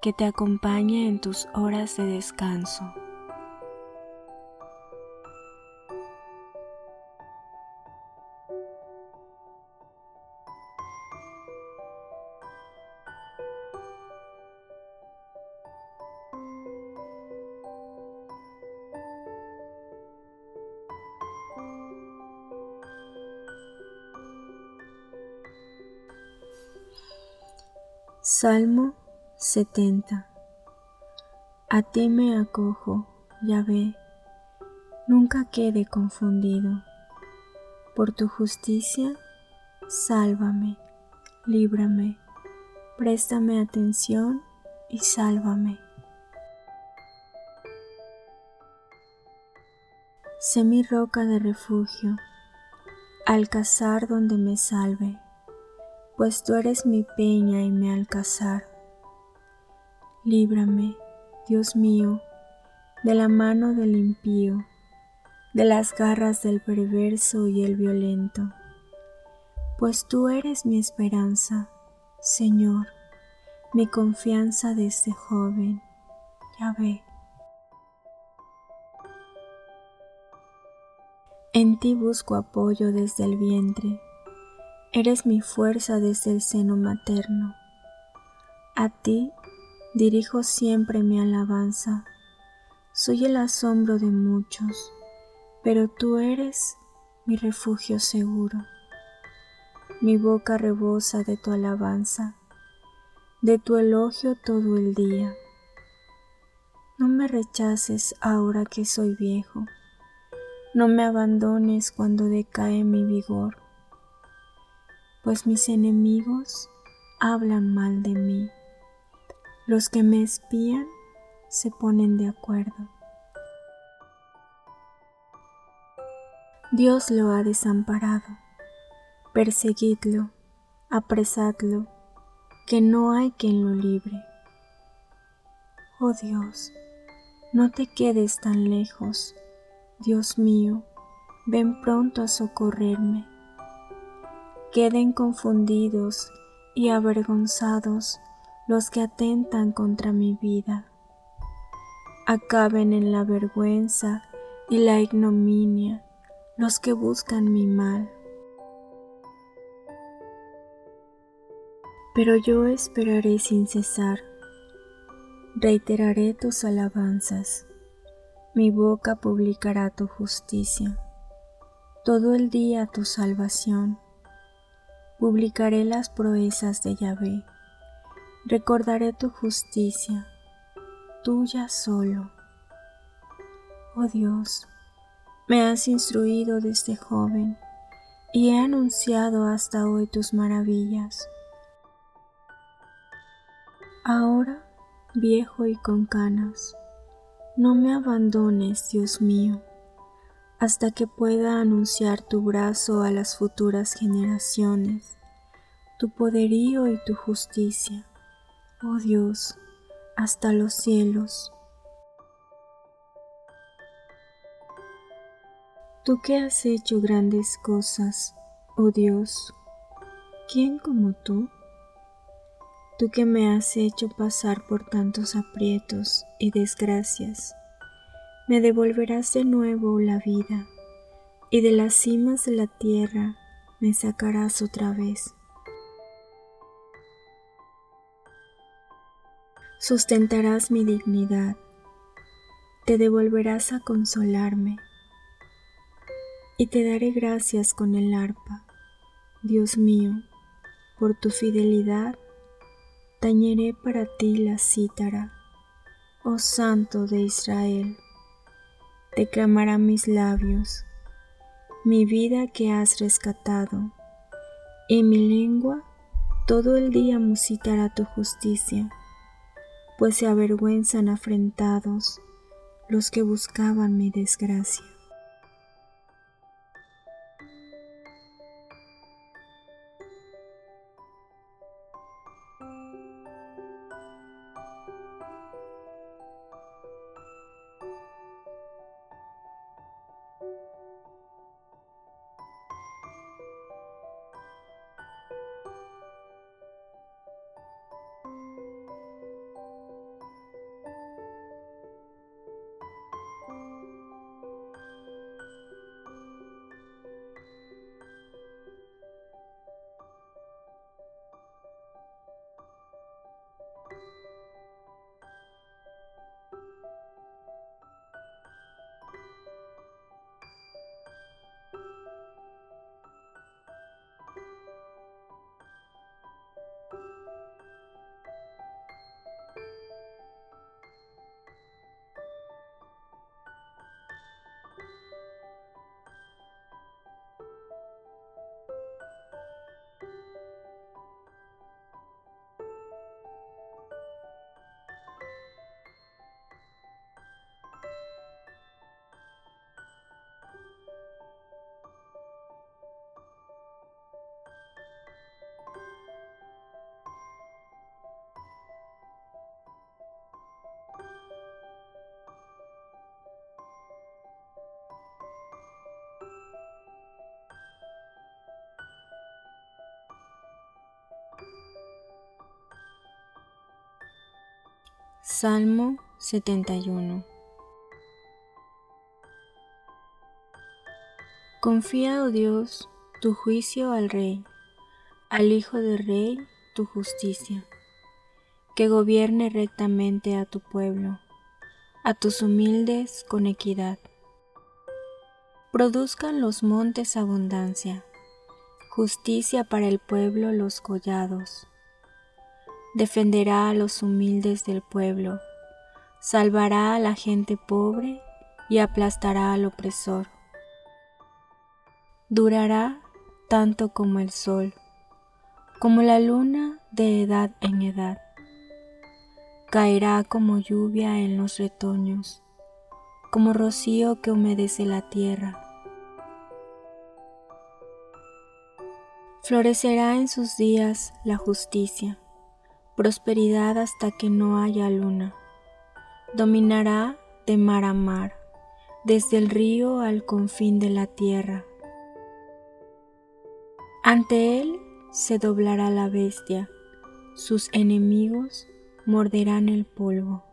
que te acompañe en tus horas de descanso. Salmo 70 A ti me acojo, ve, nunca quede confundido. Por tu justicia, sálvame, líbrame, préstame atención y sálvame. Sé mi roca de refugio, alcazar donde me salve, pues tú eres mi peña y mi alcazar Líbrame, Dios mío, de la mano del impío, de las garras del perverso y el violento, pues tú eres mi esperanza, Señor, mi confianza desde joven. Ya ve. En ti busco apoyo desde el vientre, eres mi fuerza desde el seno materno. A ti Dirijo siempre mi alabanza. Soy el asombro de muchos, pero tú eres mi refugio seguro. Mi boca rebosa de tu alabanza, de tu elogio todo el día. No me rechaces ahora que soy viejo, no me abandones cuando decae mi vigor, pues mis enemigos hablan mal de mí los que me espían se ponen de acuerdo. Dios lo ha desamparado. Perseguidlo, apresadlo, que no hay quien lo libre. Oh Dios, no te quedes tan lejos. Dios mío, ven pronto a socorrerme. Queden confundidos y avergonzados los que atentan contra mi vida. Acaben en la vergüenza y la ignominia los que buscan mi mal. Pero yo esperaré sin cesar, reiteraré tus alabanzas, mi boca publicará tu justicia, todo el día tu salvación, publicaré las proezas de Yahvé Recordaré tu justicia, tuya solo. Oh Dios, me has instruido desde joven y he anunciado hasta hoy tus maravillas. Ahora, viejo y con canas, no me abandones, Dios mío, hasta que pueda anunciar tu brazo a las futuras generaciones, tu poderío y tu justicia oh Dios, hasta los cielos. Tú que has hecho grandes cosas, oh Dios, ¿quién como tú? Tú que me has hecho pasar por tantos aprietos y desgracias, me devolverás de nuevo la vida y de las cimas de la tierra me sacarás otra vez. Sustentarás mi dignidad, te devolverás a consolarme y te daré gracias con el arpa. Dios mío, por tu fidelidad, tañeré para ti la cítara, oh Santo de Israel. Declamará mis labios, mi vida que has rescatado, y mi lengua todo el día musitará tu justicia, pues se avergüenzan afrentados los que buscaban mi desgracia. Salmo 71 Confía, oh Dios, tu juicio al Rey, al Hijo del Rey tu justicia, que gobierne rectamente a tu pueblo, a tus humildes con equidad. Produzcan los montes abundancia, justicia para el pueblo los collados defenderá a los humildes del pueblo, salvará a la gente pobre y aplastará al opresor. Durará tanto como el sol, como la luna de edad en edad. Caerá como lluvia en los retoños, como rocío que humedece la tierra. Florecerá en sus días la justicia prosperidad hasta que no haya luna. Dominará de mar a mar, desde el río al confín de la tierra. Ante él se doblará la bestia, sus enemigos morderán el polvo.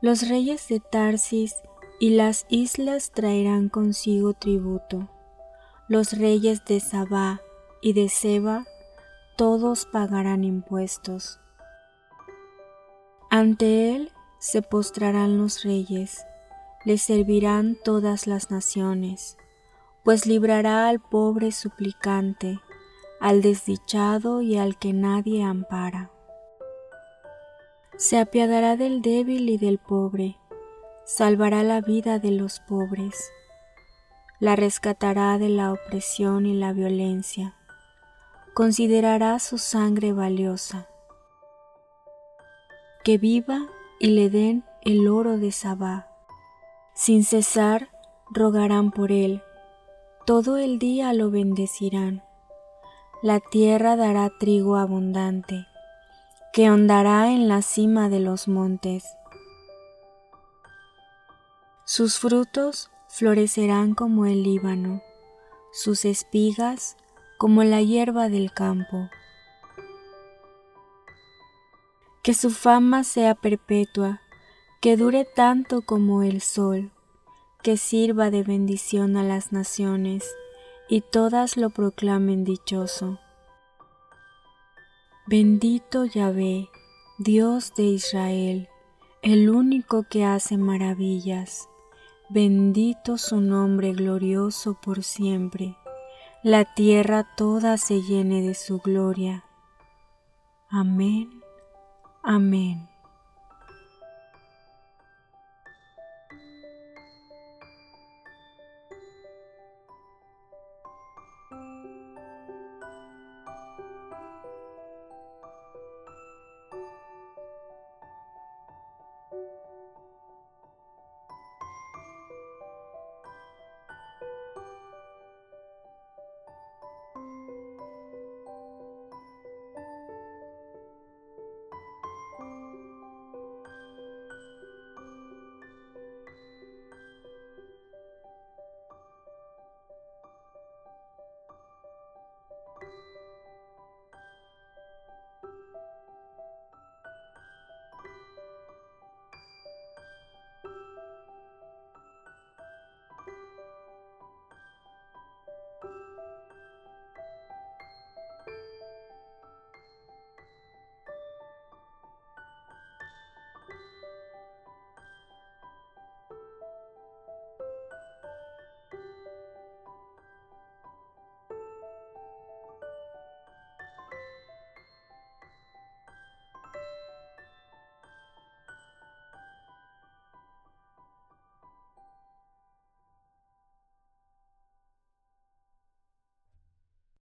Los reyes de Tarsis y las islas traerán consigo tributo. Los reyes de Sabá y de Seba todos pagarán impuestos. Ante él se postrarán los reyes, le servirán todas las naciones, pues librará al pobre suplicante, al desdichado y al que nadie ampara. Se apiadará del débil y del pobre, salvará la vida de los pobres, la rescatará de la opresión y la violencia considerará su sangre valiosa. Que viva y le den el oro de Sabá. Sin cesar rogarán por él, todo el día lo bendecirán. La tierra dará trigo abundante, que ondará en la cima de los montes. Sus frutos florecerán como el Líbano, sus espigas como la hierba del campo. Que su fama sea perpetua, que dure tanto como el sol, que sirva de bendición a las naciones y todas lo proclamen dichoso. Bendito Yahvé, Dios de Israel, el único que hace maravillas. Bendito su nombre glorioso por siempre. La tierra toda se llene de su gloria. Amén. Amén.